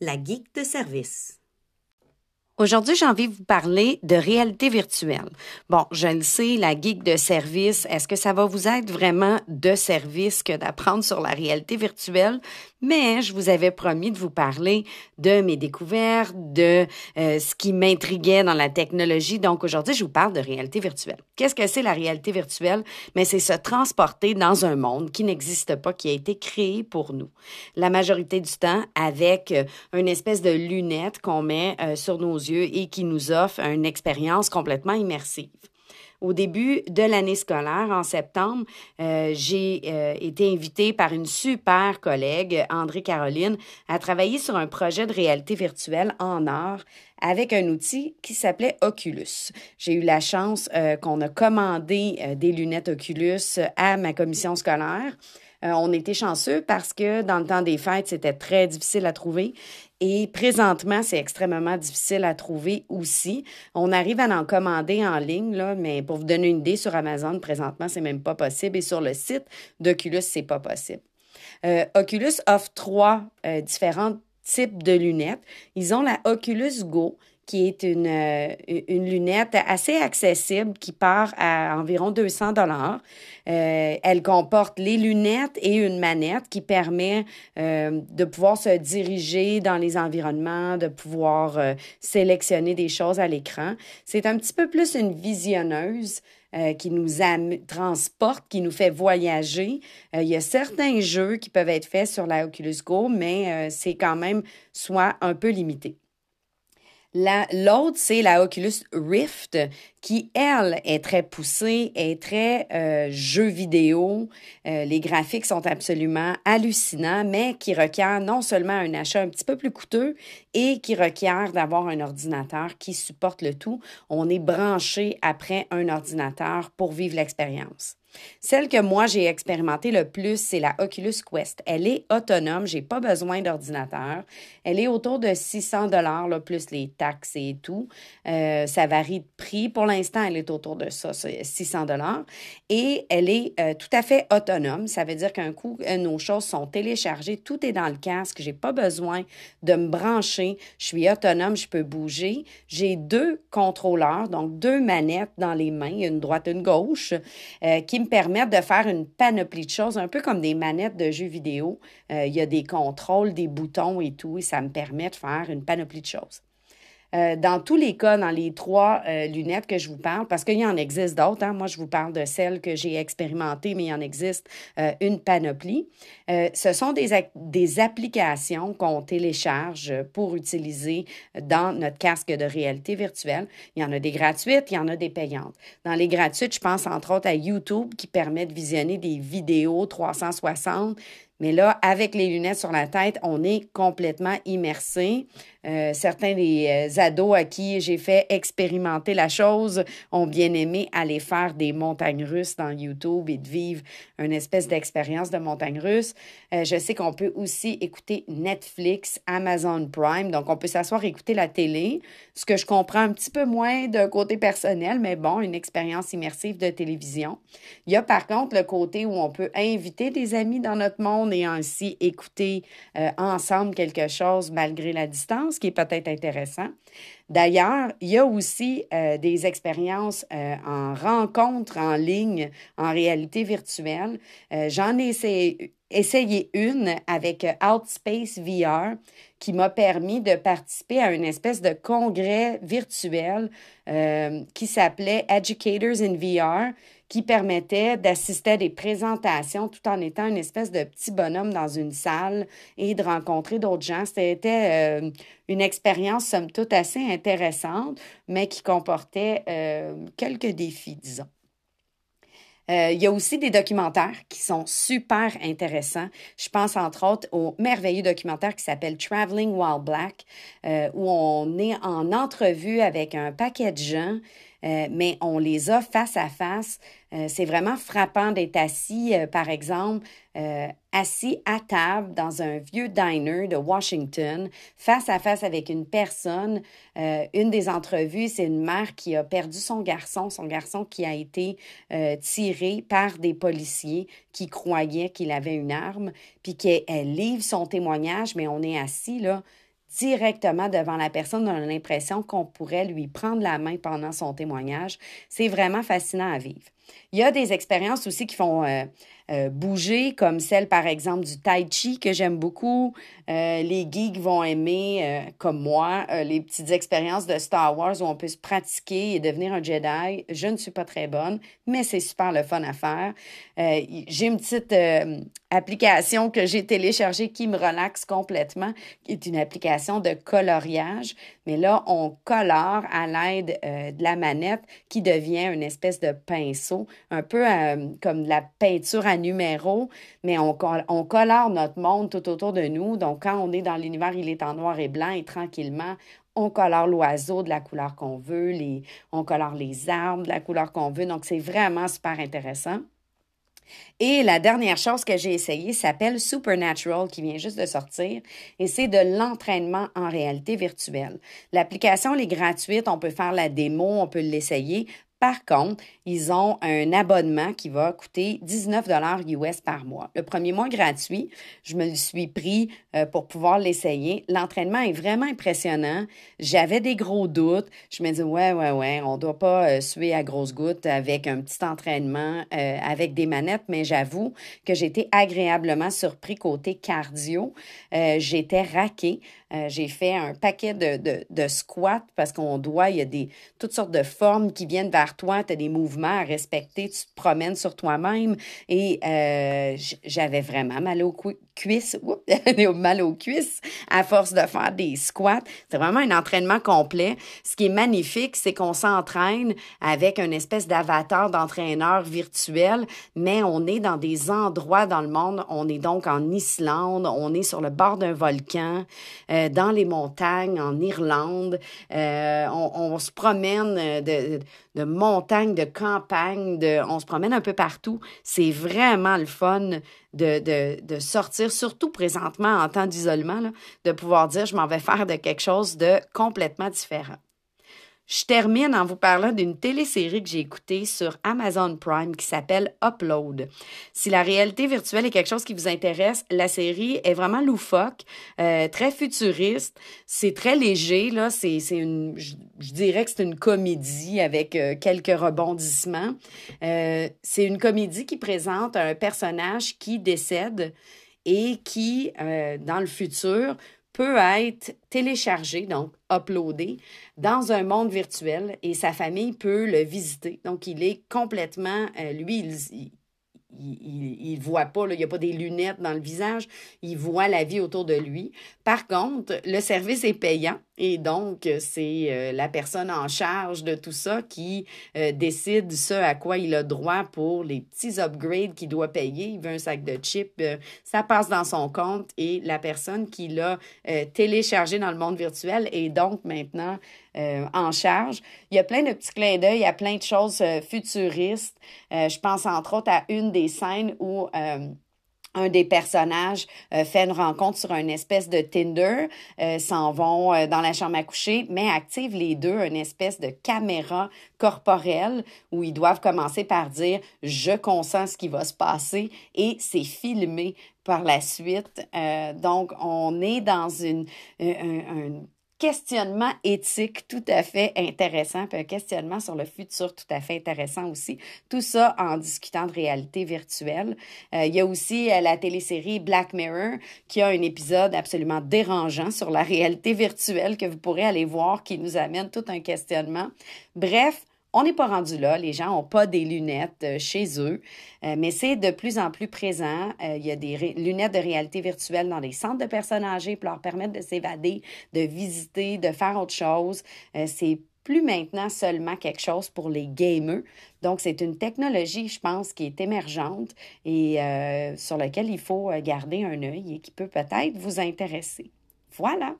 la geek de service. Aujourd'hui, j'ai envie de vous parler de réalité virtuelle. Bon, je le sais, la geek de service, est-ce que ça va vous être vraiment de service que d'apprendre sur la réalité virtuelle? Mais je vous avais promis de vous parler de mes découvertes, de euh, ce qui m'intriguait dans la technologie. Donc aujourd'hui, je vous parle de réalité virtuelle. Qu'est-ce que c'est la réalité virtuelle? Mais c'est se transporter dans un monde qui n'existe pas, qui a été créé pour nous. La majorité du temps avec euh, une espèce de lunette qu'on met euh, sur nos yeux et qui nous offre une expérience complètement immersive. Au début de l'année scolaire, en septembre, euh, j'ai euh, été invitée par une super collègue, André Caroline, à travailler sur un projet de réalité virtuelle en art avec un outil qui s'appelait Oculus. J'ai eu la chance euh, qu'on a commandé des lunettes Oculus à ma commission scolaire. On était chanceux parce que dans le temps des fêtes, c'était très difficile à trouver et présentement, c'est extrêmement difficile à trouver aussi. On arrive à en commander en ligne, là, mais pour vous donner une idée, sur Amazon, présentement, c'est même pas possible. Et sur le site d'Oculus, c'est pas possible. Euh, Oculus offre trois euh, différents types de lunettes. Ils ont la Oculus Go, qui est une, euh, une lunette assez accessible qui part à environ 200 dollars. Euh, elle comporte les lunettes et une manette qui permet euh, de pouvoir se diriger dans les environnements, de pouvoir sélectionner des choses à l'écran. C'est un petit peu plus une visionneuse. qui nous transporte, qui nous fait voyager. il y a certains jeux qui peuvent être faits sur la Oculus Go, mais c'est quand même soit un peu limité. L'autre, c'est la Oculus Rift, qui, elle, est très poussée, est très euh, jeu vidéo. Euh, les graphiques sont absolument hallucinants, mais qui requiert non seulement un achat un petit peu plus coûteux et qui requiert d'avoir un ordinateur qui supporte le tout. On est branché après un ordinateur pour vivre l'expérience. Celle que moi j'ai expérimentée le plus, c'est la Oculus Quest. Elle est autonome, j'ai pas besoin d'ordinateur. Elle est autour de 600 dollars plus les taxes et tout. Euh, ça varie de prix. Pour l'instant, elle est autour de ça, 600 dollars. Et elle est euh, tout à fait autonome. Ça veut dire qu'un coup, euh, nos choses sont téléchargées, tout est dans le casque. J'ai pas besoin de me brancher. Je suis autonome, je peux bouger. J'ai deux contrôleurs, donc deux manettes dans les mains, une droite, une gauche, qui me permettent de faire une panoplie de choses, un peu comme des manettes de jeux vidéo. Euh, il y a des contrôles, des boutons et tout, et ça me permet de faire une panoplie de choses. Euh, dans tous les cas, dans les trois euh, lunettes que je vous parle, parce qu'il y en existe d'autres, hein, moi je vous parle de celles que j'ai expérimentées, mais il y en existe euh, une panoplie. ce sont des, des applications qu'on télécharge pour utiliser dans notre casque de réalité virtuelle. Il y en a des gratuites, il y en a des payantes. Dans les gratuites, je pense entre autres à YouTube qui permet de visionner des vidéos 360 mais là, avec les lunettes sur la tête, on est complètement immersé. Euh, certains des euh, ados à qui j'ai fait expérimenter la chose ont bien aimé aller faire des montagnes russes dans YouTube et de vivre une espèce d'expérience de montagne russe. Euh, je sais qu'on peut aussi écouter Netflix, Amazon Prime, donc on peut s'asseoir écouter la télé, ce que je comprends un petit peu moins d'un côté personnel, mais bon, une expérience immersive de télévision. Il y a par contre le côté où on peut inviter des amis dans notre monde et ainsi écouter ensemble quelque chose malgré la distance ce qui est peut-être intéressant. D'ailleurs, il y a aussi euh, des expériences euh, en rencontre en ligne, en réalité virtuelle. Euh, j'en ai essayé, une avec Outspace VR qui m'a permis de participer à une espèce de congrès virtuel qui s'appelait Educators in VR qui permettait d'assister à des présentations tout en étant une espèce de petit bonhomme dans une salle et de rencontrer d'autres gens. C'était euh, une expérience, somme toute, assez intéressante, mais qui comportait euh, quelques défis, disons. Euh, il y a aussi des documentaires qui sont super intéressants. Je pense entre autres au merveilleux documentaire qui s'appelle Traveling While Black, où on est en entrevue avec un paquet de gens euh, mais on les a face à face. Euh, c'est vraiment frappant d'être assis, euh, par exemple, assis à table dans un vieux diner de Washington, face à face avec une personne. une des entrevues, c'est une mère qui a perdu son garçon, son garçon qui a été tiré par des policiers qui croyaient qu'il avait une arme, puis qu'elle livre son témoignage, mais on est assis là directement devant la personne. On a l'impression qu'on pourrait lui prendre la main pendant son témoignage. C'est vraiment fascinant à vivre. Il y a des expériences aussi qui font euh, euh, bouger, comme celle, par exemple, du Tai Chi que j'aime beaucoup. Euh, les geeks vont aimer, comme moi, les petites expériences de Star Wars où on peut se pratiquer et devenir un Jedi. Je ne suis pas très bonne, mais c'est super le fun à faire. j'ai une petite application que j'ai téléchargée qui me relaxe complètement, qui est une application de coloriage. Mais là, on colore à l'aide de la manette qui devient une espèce de pinceau un peu euh, comme la peinture à numéro, mais on, colore notre monde tout autour de nous. Donc, quand on est dans l'univers, il est en noir et blanc et tranquillement, on colore l'oiseau de la couleur qu'on veut, on colore les arbres de la couleur qu'on veut. Donc, c'est vraiment super intéressant. Et la dernière chose que j'ai essayé s'appelle Supernatural, qui vient juste de sortir, et c'est de l'entraînement en réalité virtuelle. L'application, est gratuite, on peut faire la démo, on peut l'essayer. Par contre, ils ont un abonnement qui va coûter 19 dollars US par mois. Le premier mois gratuit, je me le suis pris euh, pour pouvoir l'essayer. L'entraînement est vraiment impressionnant. J'avais des gros doutes. Je me dis ouais ouais ouais, on doit pas euh, suer à grosses gouttes avec un petit entraînement euh, avec des manettes, mais j'avoue que j'étais agréablement surpris côté cardio. j'étais raqué. j'ai fait un paquet de, de, de squats parce qu'on doit, il y a des toutes sortes de formes qui viennent vers toi, tu as des mouvements à respecter, tu te promènes sur toi-même et euh, j'avais vraiment mal aux cuisses, mal aux cuisses à force de faire des squats. C'est vraiment un entraînement complet. Ce qui est magnifique, c'est qu'on s'entraîne avec une espèce d'avatar d'entraîneur virtuel, mais on est dans des endroits dans le monde. On est donc en Islande, on est sur le bord d'un volcan, euh, dans les montagnes, en Irlande. Euh, on, on, se promène de, de montagnes, de campagnes, de, on se promène un peu partout. C'est vraiment le fun de, de, de sortir, surtout présentement en temps d'isolement, de pouvoir dire je m'en vais faire de quelque chose de complètement différent. Je termine en vous parlant d'une télésérie que j'ai écoutée sur Amazon Prime qui s'appelle Upload. Si la réalité virtuelle est quelque chose qui vous intéresse, la série est vraiment loufoque, euh, très futuriste, c'est très léger là, c'est une je, dirais que c'est une comédie avec euh, quelques rebondissements. Euh, c'est une comédie qui présente un personnage qui décède et qui dans le futur peut être téléchargé, donc uploadé, dans un monde virtuel et sa famille peut le visiter. Donc, il est complètement, euh, lui, il, il, il, voit pas, il n'y a pas des lunettes dans le visage, il voit la vie autour de lui. Par contre, le service est payant et donc c'est euh, la personne en charge de tout ça qui euh, décide ce à quoi il a droit pour les petits upgrades qu'il doit payer. Il veut un sac de chips, euh, ça passe dans son compte et la personne qui l'a téléchargé dans le monde virtuel est donc maintenant en charge. Il y a plein de petits clins d'œil, il y a plein de choses futuristes. je pense entre autres à une des scènes où euh, un des personnages euh, fait une rencontre sur une espèce de Tinder, euh, s'en vont dans la chambre à coucher, mais activent les deux une espèce de caméra corporelle où ils doivent commencer par dire je consens ce qui va se passer et c'est filmé par la suite. donc on est dans une, une questionnement éthique tout à fait intéressant, puis un questionnement sur le futur tout à fait intéressant aussi. Tout ça en discutant de réalité virtuelle. Euh, il y a aussi euh, la télésérie Black Mirror qui a un épisode absolument dérangeant sur la réalité virtuelle que vous pourrez aller voir qui nous amène tout un questionnement. Bref, on n'est pas rendu là, les gens n'ont pas des lunettes euh, chez eux, euh, mais c'est de plus en plus présent. Euh, il y a des lunettes de réalité virtuelle dans les centres de personnes âgées pour leur permettre de s'évader, de visiter, de faire autre chose. c'est plus maintenant seulement quelque chose pour les gamers. Donc, c'est une technologie, je pense, qui est émergente et sur laquelle il faut garder un œil et qui peut peut-être vous intéresser. Voilà.